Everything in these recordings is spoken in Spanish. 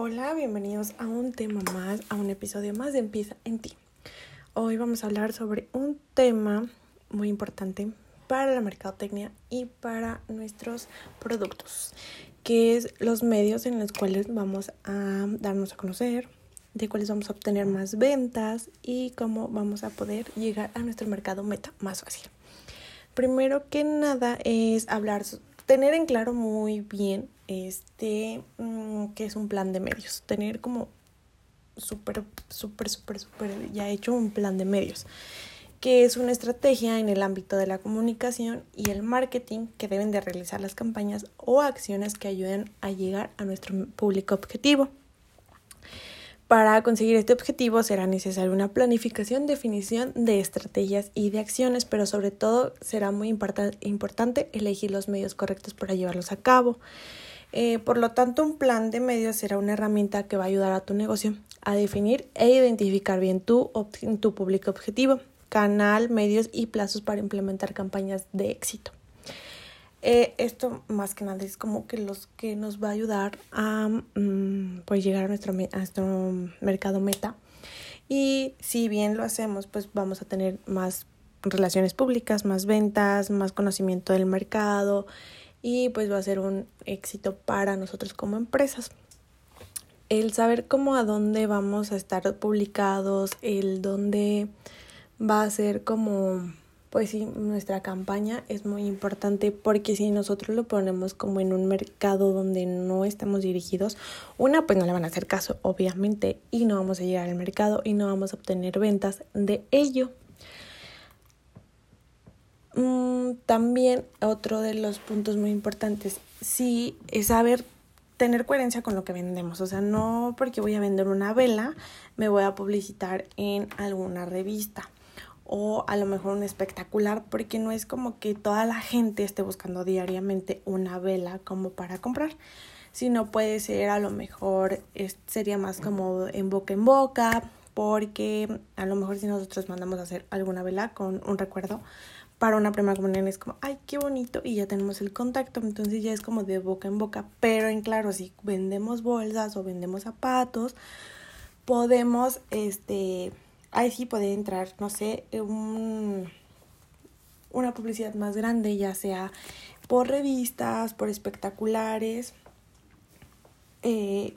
Hola, bienvenidos a un tema más, a un episodio más de Empieza en ti. Hoy vamos a hablar sobre un tema muy importante para la mercadotecnia y para nuestros productos, que es los medios en los cuales vamos a darnos a conocer, de cuáles vamos a obtener más ventas y cómo vamos a poder llegar a nuestro mercado meta más fácil. Primero que nada es hablar tener en claro muy bien este mm, que es un plan de medios, tener como súper, súper, súper, súper ya hecho un plan de medios, que es una estrategia en el ámbito de la comunicación y el marketing que deben de realizar las campañas o acciones que ayuden a llegar a nuestro público objetivo. Para conseguir este objetivo será necesaria una planificación, definición de estrategias y de acciones, pero sobre todo será muy importante elegir los medios correctos para llevarlos a cabo. Eh, por lo tanto, un plan de medios será una herramienta que va a ayudar a tu negocio a definir e identificar bien tu, tu público objetivo, canal, medios y plazos para implementar campañas de éxito. Eh, esto más que nada es como que los que nos va a ayudar a mm, pues llegar a nuestro, a nuestro mercado meta. Y si bien lo hacemos, pues vamos a tener más relaciones públicas, más ventas, más conocimiento del mercado y pues va a ser un éxito para nosotros como empresas. El saber cómo a dónde vamos a estar publicados, el dónde va a ser como pues sí, nuestra campaña es muy importante porque si nosotros lo ponemos como en un mercado donde no estamos dirigidos, una, pues no le van a hacer caso, obviamente, y no vamos a llegar al mercado y no vamos a obtener ventas de ello. Mm, también otro de los puntos muy importantes, sí, es saber tener coherencia con lo que vendemos. O sea, no porque voy a vender una vela, me voy a publicitar en alguna revista o a lo mejor un espectacular, porque no es como que toda la gente esté buscando diariamente una vela como para comprar, sino puede ser a lo mejor sería más como en boca en boca, porque a lo mejor si nosotros mandamos a hacer alguna vela con un recuerdo para una primera comunión es como, ay, qué bonito, y ya tenemos el contacto, entonces ya es como de boca en boca, pero en claro, si vendemos bolsas o vendemos zapatos, podemos, este, ahí sí puede entrar, no sé, un, una publicidad más grande, ya sea por revistas, por espectaculares. Eh,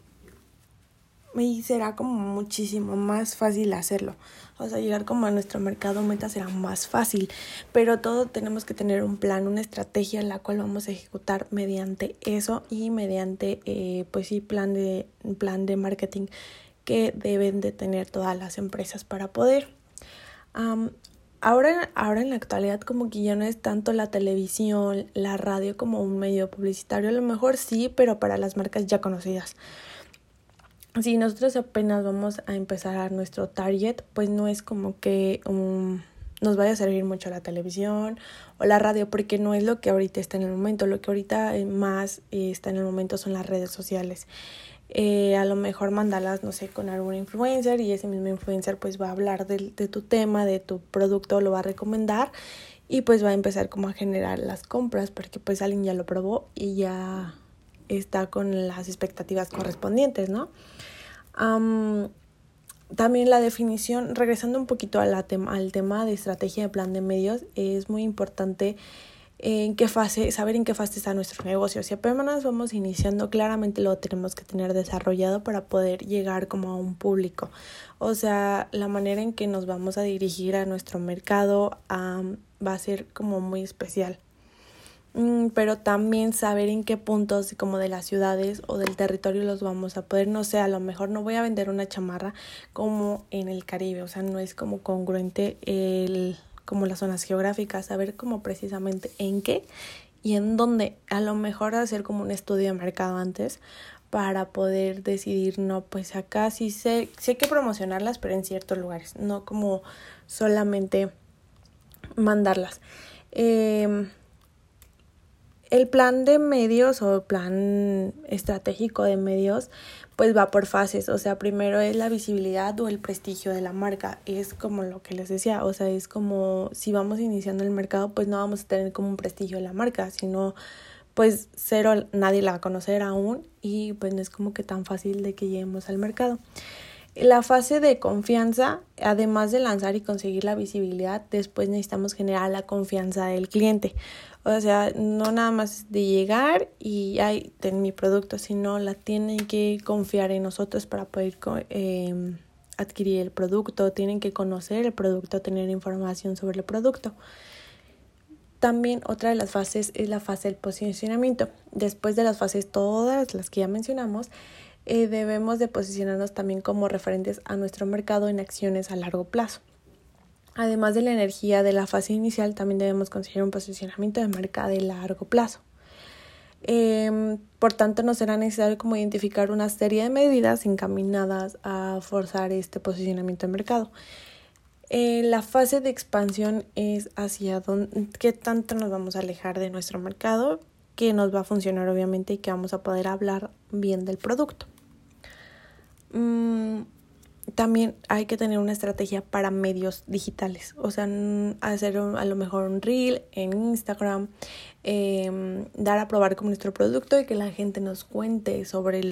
y será como muchísimo más fácil hacerlo. O sea, llegar como a nuestro mercado meta será más fácil. Pero todo tenemos que tener un plan, una estrategia en la cual vamos a ejecutar mediante eso y mediante, eh, pues sí, plan de, plan de marketing que deben de tener todas las empresas para poder. ahora, ahora en la actualidad como que ya no es tanto la televisión, la radio como un medio publicitario, a lo mejor sí, pero para las marcas ya conocidas. Si nosotros apenas vamos a empezar a nuestro target, pues no es como que nos vaya a servir mucho la televisión o la radio, porque no es lo que ahorita está en el momento. Lo que ahorita más está en el momento son las redes sociales. Eh, a lo mejor mandarlas, no sé, con algún influencer y ese mismo influencer pues va a hablar de, de tu tema, de tu producto, lo va a recomendar y pues va a empezar como a generar las compras porque pues alguien ya lo probó y ya está con las expectativas correspondientes, ¿no? también la definición, regresando un poquito al tema de estrategia de plan de medios, es muy importante en qué fase, saber en qué fase está nuestro negocio. Si apenas vamos iniciando, claramente lo tenemos que tener desarrollado para poder llegar como a un público. O sea, la manera en que nos vamos a dirigir a nuestro mercado va a ser como muy especial. Mm, pero también saber en qué puntos como de las ciudades o del territorio los vamos a poder, no sé, a lo mejor no voy a vender una chamarra como en el Caribe, o sea, no es como congruente el como las zonas geográficas, saber como precisamente en qué y en dónde, a lo mejor hacer como un estudio de mercado antes para poder decidir, no, pues acá sí sé, sé que promocionarlas, pero en ciertos lugares, no como solamente mandarlas. Eh, el plan de medios o plan estratégico de medios pues va por fases, o sea, primero es la visibilidad o el prestigio de la marca, es como lo que les decía, o sea, es como si vamos iniciando el mercado, pues no vamos a tener como un prestigio de la marca, sino pues cero nadie la va a conocer aún y pues no es como que tan fácil de que lleguemos al mercado. La fase de confianza, además de lanzar y conseguir la visibilidad, después necesitamos generar la confianza del cliente. O sea, no nada más de llegar y ay, ten mi producto, sino la tienen que confiar en nosotros para poder eh, adquirir el producto, tienen que conocer el producto, tener información sobre el producto. También otra de las fases es la fase del posicionamiento. Después de las fases, todas las que ya mencionamos, eh, debemos de posicionarnos también como referentes a nuestro mercado en acciones a largo plazo. Además de la energía de la fase inicial, también debemos conseguir un posicionamiento de marca de largo plazo. Em, por tanto, no será necesario como identificar una serie de medidas encaminadas a forzar este posicionamiento de mercado. Eh, la fase de expansión es hacia dónde, qué tanto nos vamos a alejar de nuestro mercado, que nos va a funcionar obviamente y que vamos a poder hablar bien del producto. Mm, también hay que tener una estrategia para medios digitales, o sea, hacer a lo mejor un reel en Instagram, Em, dar a probar como nuestro producto y que la gente nos cuente sobre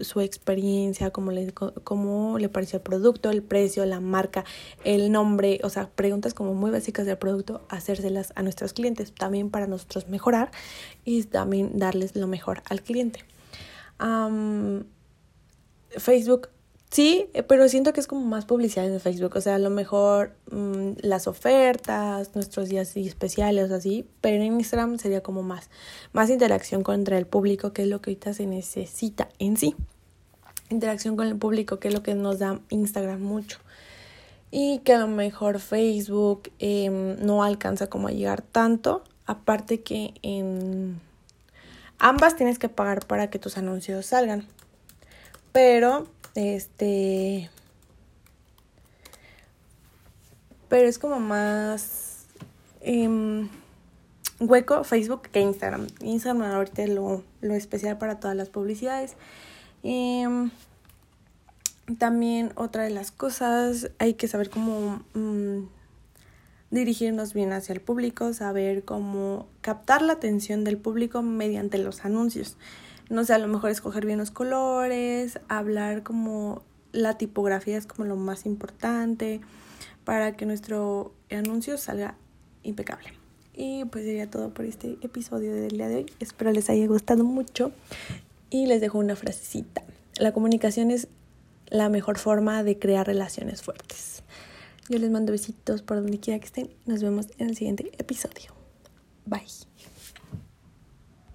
su experiencia, cómo le, cómo le pareció el producto, el precio, la marca, el nombre, o sea, preguntas como muy básicas del producto, hacérselas a nuestros clientes también para nosotros mejorar y también darles lo mejor al cliente. Facebook Sí, pero siento que es como más publicidad en Facebook, o sea, a lo mejor mm, las ofertas, nuestros días especiales así, pero en Instagram sería como más, más interacción contra el público, que es lo que ahorita se necesita en sí. Interacción con el público, que es lo que nos da Instagram mucho. Y que a lo mejor Facebook em, no alcanza como a llegar tanto, aparte que en ambas tienes que pagar para que tus anuncios salgan. Pero este. Pero es como más. Em, hueco Facebook que Instagram. Instagram ahorita es lo, lo especial para todas las publicidades. Em, también otra de las cosas, hay que saber cómo mm, dirigirnos bien hacia el público, saber cómo captar la atención del público mediante los anuncios no sé, a lo mejor escoger bien los colores, hablar como la tipografía es como lo más importante para que nuestro anuncio salga impecable. Y pues sería todo por este episodio del día de hoy. Espero les haya gustado mucho y les dejo una frasecita. La comunicación es la mejor forma de crear relaciones fuertes. Yo les mando besitos por donde quiera que estén. Nos vemos en el siguiente episodio. Bye.